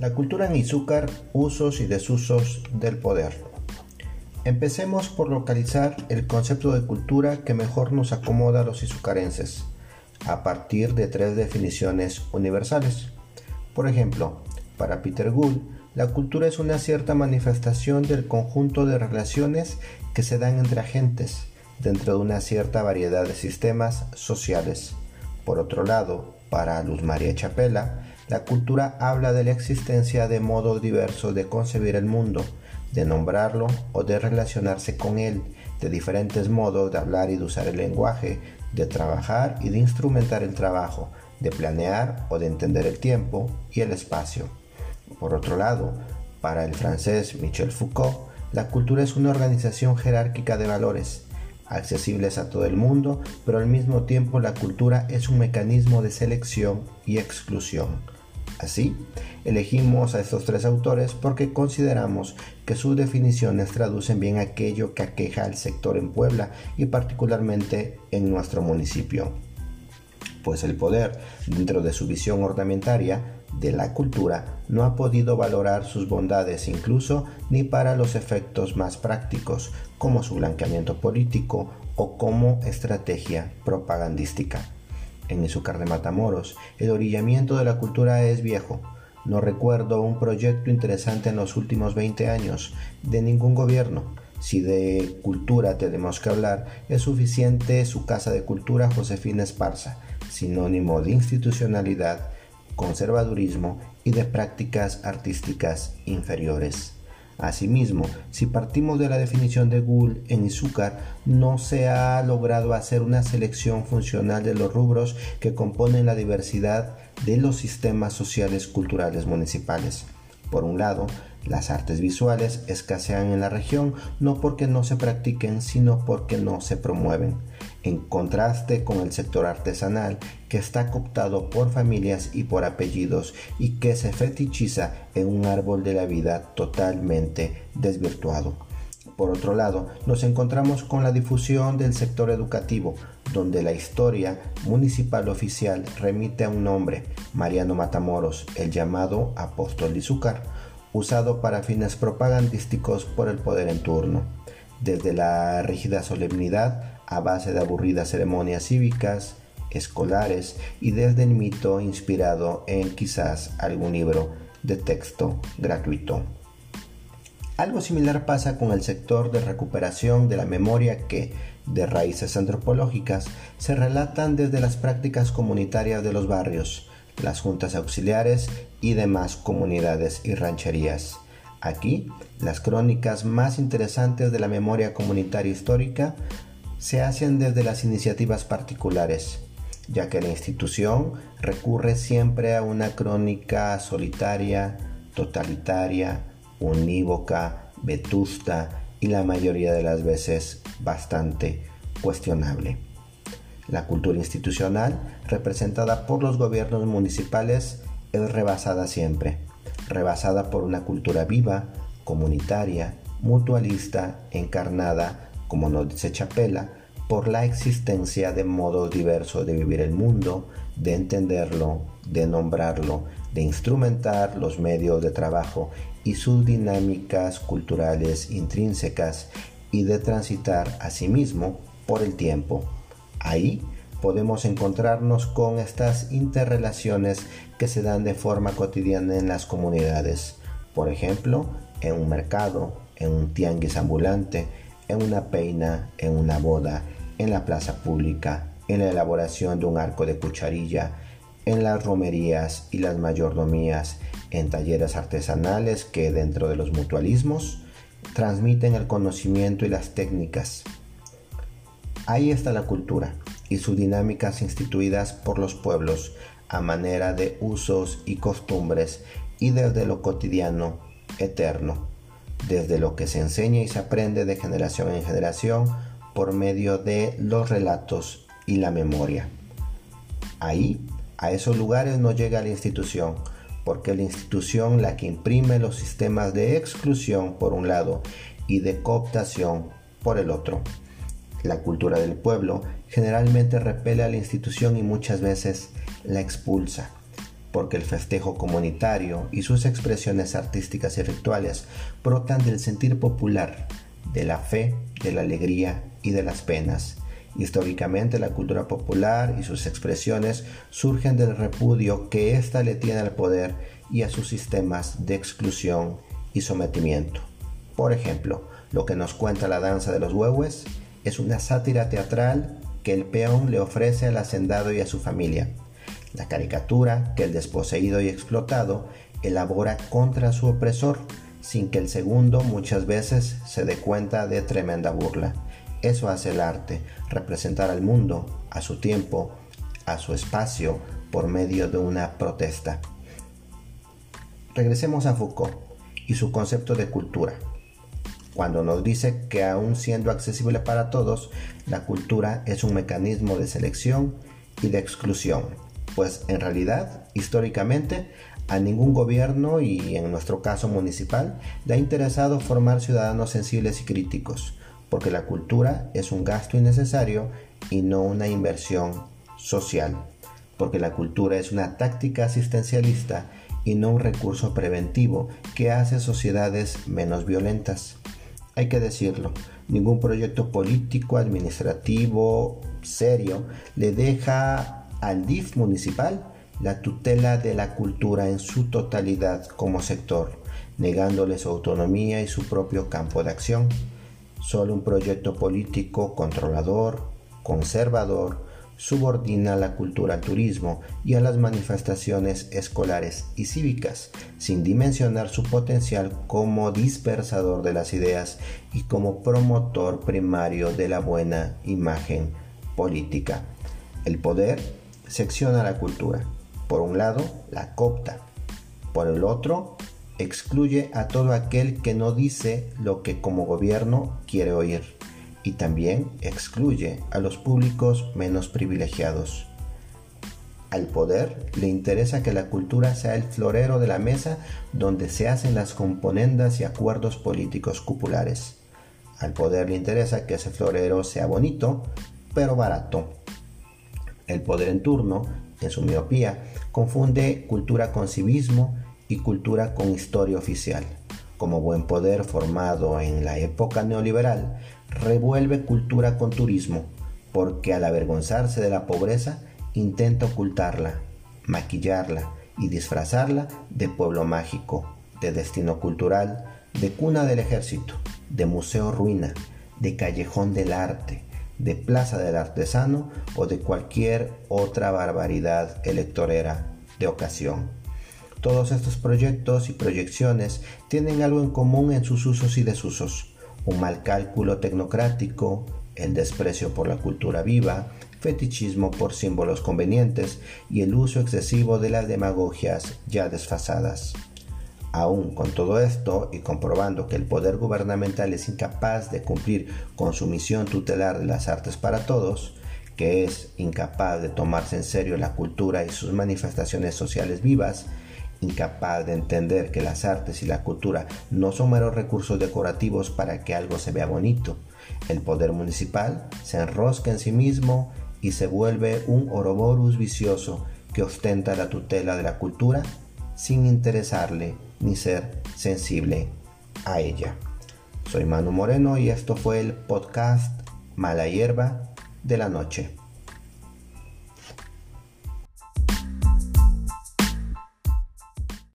La cultura en Izúcar, usos y desusos del poder. Empecemos por localizar el concepto de cultura que mejor nos acomoda a los izucarenses, a partir de tres definiciones universales. Por ejemplo, para Peter Gould, la cultura es una cierta manifestación del conjunto de relaciones que se dan entre agentes dentro de una cierta variedad de sistemas sociales. Por otro lado, para Luz María Chapela, la cultura habla de la existencia de modos diversos de concebir el mundo, de nombrarlo o de relacionarse con él, de diferentes modos de hablar y de usar el lenguaje, de trabajar y de instrumentar el trabajo, de planear o de entender el tiempo y el espacio. Por otro lado, para el francés Michel Foucault, la cultura es una organización jerárquica de valores, accesibles a todo el mundo, pero al mismo tiempo la cultura es un mecanismo de selección y exclusión. Así, elegimos a estos tres autores porque consideramos que sus definiciones traducen bien aquello que aqueja al sector en Puebla y particularmente en nuestro municipio. Pues el poder, dentro de su visión ornamentaria de la cultura, no ha podido valorar sus bondades incluso ni para los efectos más prácticos, como su blanqueamiento político o como estrategia propagandística en Izúcar de Matamoros, el orillamiento de la cultura es viejo. No recuerdo un proyecto interesante en los últimos 20 años de ningún gobierno. Si de cultura tenemos que hablar, es suficiente su Casa de Cultura Josefina Esparza, sinónimo de institucionalidad, conservadurismo y de prácticas artísticas inferiores. Asimismo, si partimos de la definición de Gould en Izúcar, no se ha logrado hacer una selección funcional de los rubros que componen la diversidad de los sistemas sociales culturales municipales. Por un lado, las artes visuales escasean en la región no porque no se practiquen, sino porque no se promueven, en contraste con el sector artesanal que está cooptado por familias y por apellidos y que se fetichiza en un árbol de la vida totalmente desvirtuado. Por otro lado, nos encontramos con la difusión del sector educativo, donde la historia municipal oficial remite a un nombre, Mariano Matamoros, el llamado apóstol de usado para fines propagandísticos por el poder en turno, desde la rígida solemnidad a base de aburridas ceremonias cívicas, escolares y desde el mito inspirado en quizás algún libro de texto gratuito. Algo similar pasa con el sector de recuperación de la memoria que, de raíces antropológicas, se relatan desde las prácticas comunitarias de los barrios, las juntas auxiliares y demás comunidades y rancherías. Aquí, las crónicas más interesantes de la memoria comunitaria histórica se hacen desde las iniciativas particulares, ya que la institución recurre siempre a una crónica solitaria, totalitaria, unívoca, vetusta y la mayoría de las veces bastante cuestionable. La cultura institucional, representada por los gobiernos municipales, es rebasada siempre, rebasada por una cultura viva, comunitaria, mutualista, encarnada, como nos dice Chapela, por la existencia de modos diversos de vivir el mundo, de entenderlo, de nombrarlo, de instrumentar los medios de trabajo y sus dinámicas culturales intrínsecas y de transitar a sí mismo por el tiempo. Ahí podemos encontrarnos con estas interrelaciones que se dan de forma cotidiana en las comunidades. Por ejemplo, en un mercado, en un tianguis ambulante, en una peina, en una boda, en la plaza pública, en la elaboración de un arco de cucharilla, en las romerías y las mayordomías, en talleres artesanales que dentro de los mutualismos transmiten el conocimiento y las técnicas. Ahí está la cultura y sus dinámicas instituidas por los pueblos a manera de usos y costumbres y desde lo cotidiano, eterno, desde lo que se enseña y se aprende de generación en generación por medio de los relatos y la memoria. Ahí, a esos lugares no llega la institución, porque la institución la que imprime los sistemas de exclusión por un lado y de cooptación por el otro. La cultura del pueblo generalmente repele a la institución y muchas veces la expulsa. Porque el festejo comunitario y sus expresiones artísticas y rituales brotan del sentir popular, de la fe, de la alegría y de las penas. Históricamente la cultura popular y sus expresiones surgen del repudio que ésta le tiene al poder y a sus sistemas de exclusión y sometimiento. Por ejemplo, lo que nos cuenta la danza de los huehues es una sátira teatral que el peón le ofrece al hacendado y a su familia. La caricatura que el desposeído y explotado elabora contra su opresor, sin que el segundo muchas veces se dé cuenta de tremenda burla. Eso hace el arte, representar al mundo, a su tiempo, a su espacio, por medio de una protesta. Regresemos a Foucault y su concepto de cultura cuando nos dice que aun siendo accesible para todos, la cultura es un mecanismo de selección y de exclusión, pues en realidad, históricamente, a ningún gobierno y en nuestro caso municipal le ha interesado formar ciudadanos sensibles y críticos, porque la cultura es un gasto innecesario y no una inversión social, porque la cultura es una táctica asistencialista y no un recurso preventivo que hace sociedades menos violentas. Hay que decirlo, ningún proyecto político, administrativo, serio, le deja al DIF municipal la tutela de la cultura en su totalidad como sector, negándole su autonomía y su propio campo de acción. Solo un proyecto político controlador, conservador, subordina la cultura al turismo y a las manifestaciones escolares y cívicas, sin dimensionar su potencial como dispersador de las ideas y como promotor primario de la buena imagen política. El poder secciona la cultura. Por un lado, la copta. Por el otro, excluye a todo aquel que no dice lo que como gobierno quiere oír y también excluye a los públicos menos privilegiados. Al poder le interesa que la cultura sea el florero de la mesa donde se hacen las componendas y acuerdos políticos cupulares. Al poder le interesa que ese florero sea bonito, pero barato. El poder en turno, en su miopía, confunde cultura con civismo y cultura con historia oficial. Como buen poder formado en la época neoliberal, revuelve cultura con turismo, porque al avergonzarse de la pobreza intenta ocultarla, maquillarla y disfrazarla de pueblo mágico, de destino cultural, de cuna del ejército, de museo ruina, de callejón del arte, de plaza del artesano o de cualquier otra barbaridad electorera de ocasión. Todos estos proyectos y proyecciones tienen algo en común en sus usos y desusos un mal cálculo tecnocrático, el desprecio por la cultura viva, fetichismo por símbolos convenientes y el uso excesivo de las demagogias ya desfasadas. Aún con todo esto y comprobando que el poder gubernamental es incapaz de cumplir con su misión tutelar de las artes para todos, que es incapaz de tomarse en serio la cultura y sus manifestaciones sociales vivas, incapaz de entender que las artes y la cultura no son meros recursos decorativos para que algo se vea bonito. El poder municipal se enrosca en sí mismo y se vuelve un oroborus vicioso que ostenta la tutela de la cultura sin interesarle ni ser sensible a ella. Soy Manu Moreno y esto fue el podcast Mala Hierba de la Noche.